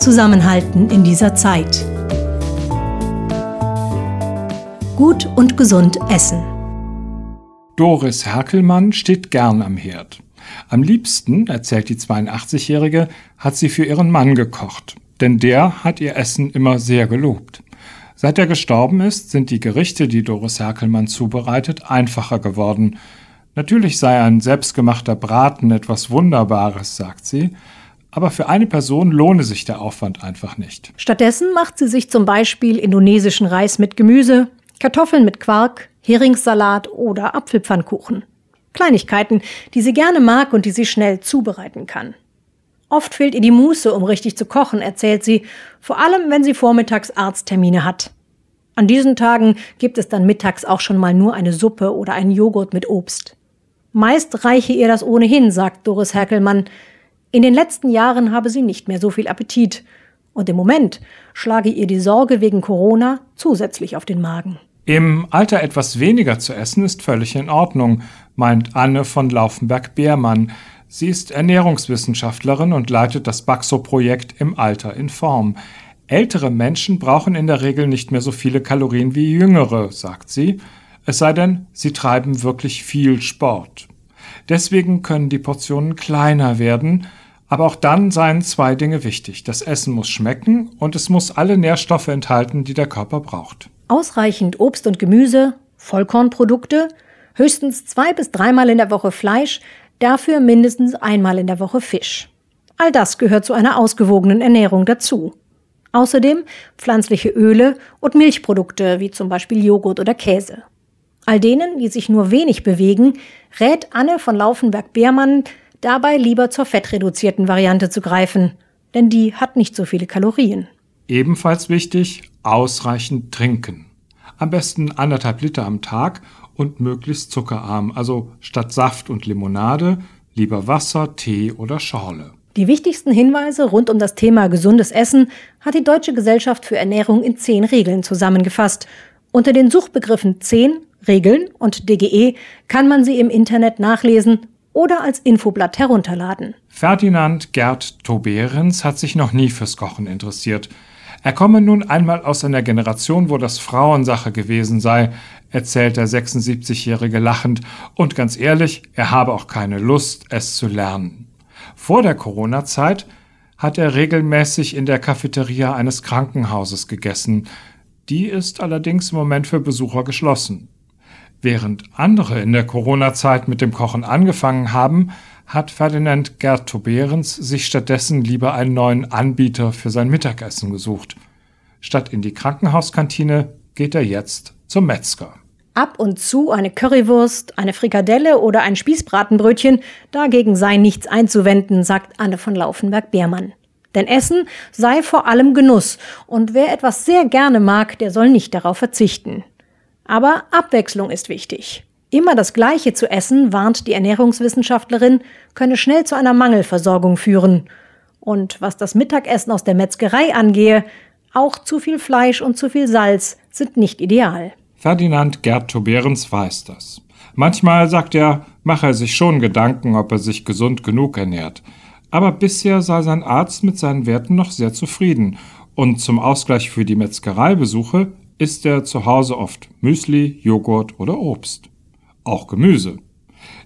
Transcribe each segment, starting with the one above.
zusammenhalten in dieser Zeit. Gut und gesund essen. Doris Herkelmann steht gern am Herd. Am liebsten, erzählt die 82-Jährige, hat sie für ihren Mann gekocht, denn der hat ihr Essen immer sehr gelobt. Seit er gestorben ist, sind die Gerichte, die Doris Herkelmann zubereitet, einfacher geworden. Natürlich sei ein selbstgemachter Braten etwas Wunderbares, sagt sie, aber für eine Person lohne sich der Aufwand einfach nicht. Stattdessen macht sie sich zum Beispiel indonesischen Reis mit Gemüse, Kartoffeln mit Quark, Heringssalat oder Apfelpfannkuchen. Kleinigkeiten, die sie gerne mag und die sie schnell zubereiten kann. Oft fehlt ihr die Muße, um richtig zu kochen, erzählt sie, vor allem wenn sie vormittags Arzttermine hat. An diesen Tagen gibt es dann mittags auch schon mal nur eine Suppe oder einen Joghurt mit Obst. Meist reiche ihr das ohnehin, sagt Doris Herkelmann. In den letzten Jahren habe sie nicht mehr so viel Appetit. Und im Moment schlage ihr die Sorge wegen Corona zusätzlich auf den Magen. Im Alter etwas weniger zu essen ist völlig in Ordnung, meint Anne von Laufenberg-Beermann. Sie ist Ernährungswissenschaftlerin und leitet das Baxo-Projekt im Alter in Form. Ältere Menschen brauchen in der Regel nicht mehr so viele Kalorien wie jüngere, sagt sie, es sei denn, sie treiben wirklich viel Sport. Deswegen können die Portionen kleiner werden, aber auch dann seien zwei Dinge wichtig. Das Essen muss schmecken und es muss alle Nährstoffe enthalten, die der Körper braucht. Ausreichend Obst und Gemüse, Vollkornprodukte, höchstens zwei bis dreimal in der Woche Fleisch, dafür mindestens einmal in der Woche Fisch. All das gehört zu einer ausgewogenen Ernährung dazu. Außerdem pflanzliche Öle und Milchprodukte wie zum Beispiel Joghurt oder Käse. All denen, die sich nur wenig bewegen, rät Anne von Laufenberg-Beermann dabei lieber zur fettreduzierten Variante zu greifen, denn die hat nicht so viele Kalorien. Ebenfalls wichtig, ausreichend trinken. Am besten anderthalb Liter am Tag und möglichst zuckerarm, also statt Saft und Limonade lieber Wasser, Tee oder Schorle. Die wichtigsten Hinweise rund um das Thema gesundes Essen hat die Deutsche Gesellschaft für Ernährung in zehn Regeln zusammengefasst. Unter den Suchbegriffen 10 Regeln und DGE kann man sie im Internet nachlesen oder als Infoblatt herunterladen. Ferdinand Gerd Toberens hat sich noch nie fürs Kochen interessiert. Er komme nun einmal aus einer Generation, wo das Frauensache gewesen sei, erzählt der 76-Jährige lachend, und ganz ehrlich, er habe auch keine Lust, es zu lernen. Vor der Corona-Zeit hat er regelmäßig in der Cafeteria eines Krankenhauses gegessen. Die ist allerdings im Moment für Besucher geschlossen. Während andere in der Corona-Zeit mit dem Kochen angefangen haben, hat Ferdinand Gerd Toberens sich stattdessen lieber einen neuen Anbieter für sein Mittagessen gesucht. Statt in die Krankenhauskantine geht er jetzt zum Metzger. Ab und zu eine Currywurst, eine Frikadelle oder ein Spießbratenbrötchen, dagegen sei nichts einzuwenden, sagt Anne von Laufenberg-Beermann. Denn Essen sei vor allem Genuss, und wer etwas sehr gerne mag, der soll nicht darauf verzichten. Aber Abwechslung ist wichtig. Immer das Gleiche zu essen, warnt die Ernährungswissenschaftlerin, könne schnell zu einer Mangelversorgung führen. Und was das Mittagessen aus der Metzgerei angehe, auch zu viel Fleisch und zu viel Salz sind nicht ideal. Ferdinand Gerd Toberens weiß das. Manchmal sagt er, mache er sich schon Gedanken, ob er sich gesund genug ernährt. Aber bisher sei sein Arzt mit seinen Werten noch sehr zufrieden. Und zum Ausgleich für die Metzgereibesuche isst er zu Hause oft Müsli, Joghurt oder Obst. Auch Gemüse.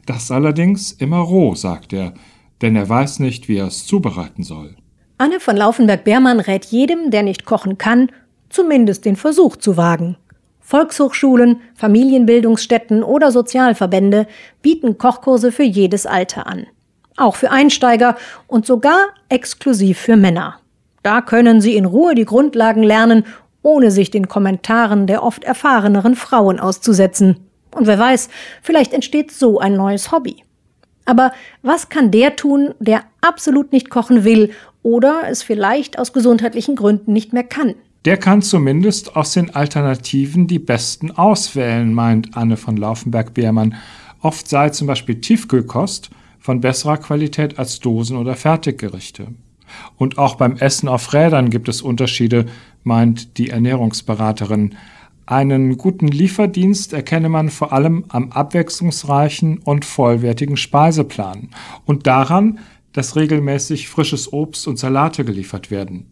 Das allerdings immer roh, sagt er, denn er weiß nicht, wie er es zubereiten soll. Anne von Laufenberg-Beermann rät jedem, der nicht kochen kann, zumindest den Versuch zu wagen. Volkshochschulen, Familienbildungsstätten oder Sozialverbände bieten Kochkurse für jedes Alter an. Auch für Einsteiger und sogar exklusiv für Männer. Da können Sie in Ruhe die Grundlagen lernen ohne sich den Kommentaren der oft erfahreneren Frauen auszusetzen. Und wer weiß, vielleicht entsteht so ein neues Hobby. Aber was kann der tun, der absolut nicht kochen will oder es vielleicht aus gesundheitlichen Gründen nicht mehr kann? Der kann zumindest aus den Alternativen die besten auswählen, meint Anne von Laufenberg-Beermann. Oft sei zum Beispiel Tiefkühlkost von besserer Qualität als Dosen- oder Fertiggerichte. Und auch beim Essen auf Rädern gibt es Unterschiede, meint die Ernährungsberaterin. Einen guten Lieferdienst erkenne man vor allem am abwechslungsreichen und vollwertigen Speiseplan und daran, dass regelmäßig frisches Obst und Salate geliefert werden.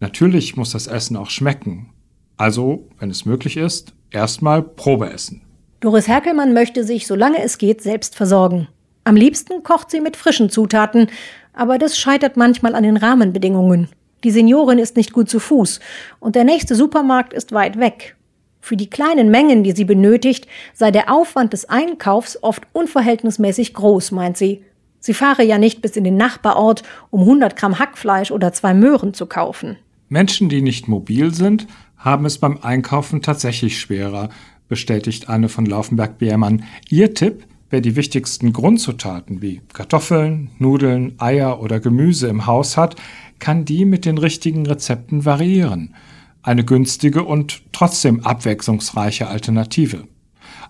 Natürlich muss das Essen auch schmecken. Also, wenn es möglich ist, erstmal Probe essen. Doris Herkelmann möchte sich, solange es geht, selbst versorgen. Am liebsten kocht sie mit frischen Zutaten, aber das scheitert manchmal an den Rahmenbedingungen. Die Seniorin ist nicht gut zu Fuß und der nächste Supermarkt ist weit weg. Für die kleinen Mengen, die sie benötigt, sei der Aufwand des Einkaufs oft unverhältnismäßig groß, meint sie. Sie fahre ja nicht bis in den Nachbarort, um 100 Gramm Hackfleisch oder zwei Möhren zu kaufen. Menschen, die nicht mobil sind, haben es beim Einkaufen tatsächlich schwerer, bestätigt Anne von Laufenberg-Beermann. Ihr Tipp, wer die wichtigsten Grundzutaten wie Kartoffeln, Nudeln, Eier oder Gemüse im Haus hat, kann die mit den richtigen Rezepten variieren. Eine günstige und trotzdem abwechslungsreiche Alternative.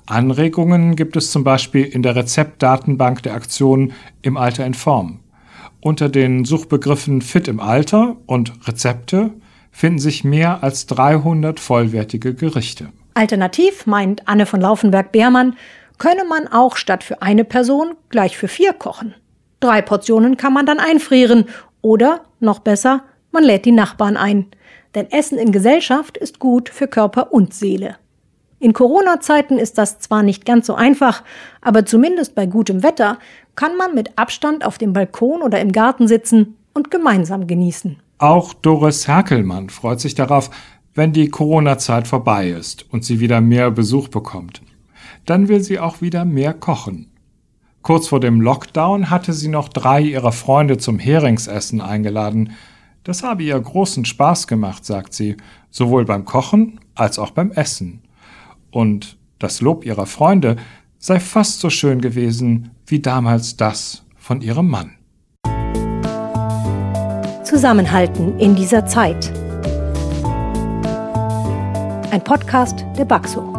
Anregungen gibt es zum Beispiel in der Rezeptdatenbank der Aktion Im Alter in Form. Unter den Suchbegriffen Fit im Alter und Rezepte finden sich mehr als 300 vollwertige Gerichte. Alternativ, meint Anne von Laufenberg-Beermann, könne man auch statt für eine Person gleich für vier kochen. Drei Portionen kann man dann einfrieren oder, noch besser, man lädt die Nachbarn ein. Denn Essen in Gesellschaft ist gut für Körper und Seele. In Corona-Zeiten ist das zwar nicht ganz so einfach, aber zumindest bei gutem Wetter kann man mit Abstand auf dem Balkon oder im Garten sitzen und gemeinsam genießen. Auch Doris Herkelmann freut sich darauf, wenn die Corona-Zeit vorbei ist und sie wieder mehr Besuch bekommt. Dann will sie auch wieder mehr kochen. Kurz vor dem Lockdown hatte sie noch drei ihrer Freunde zum Heringsessen eingeladen. Das habe ihr großen Spaß gemacht, sagt sie, sowohl beim Kochen als auch beim Essen. Und das Lob ihrer Freunde sei fast so schön gewesen wie damals das von ihrem Mann. Zusammenhalten in dieser Zeit. Ein Podcast der Baxo.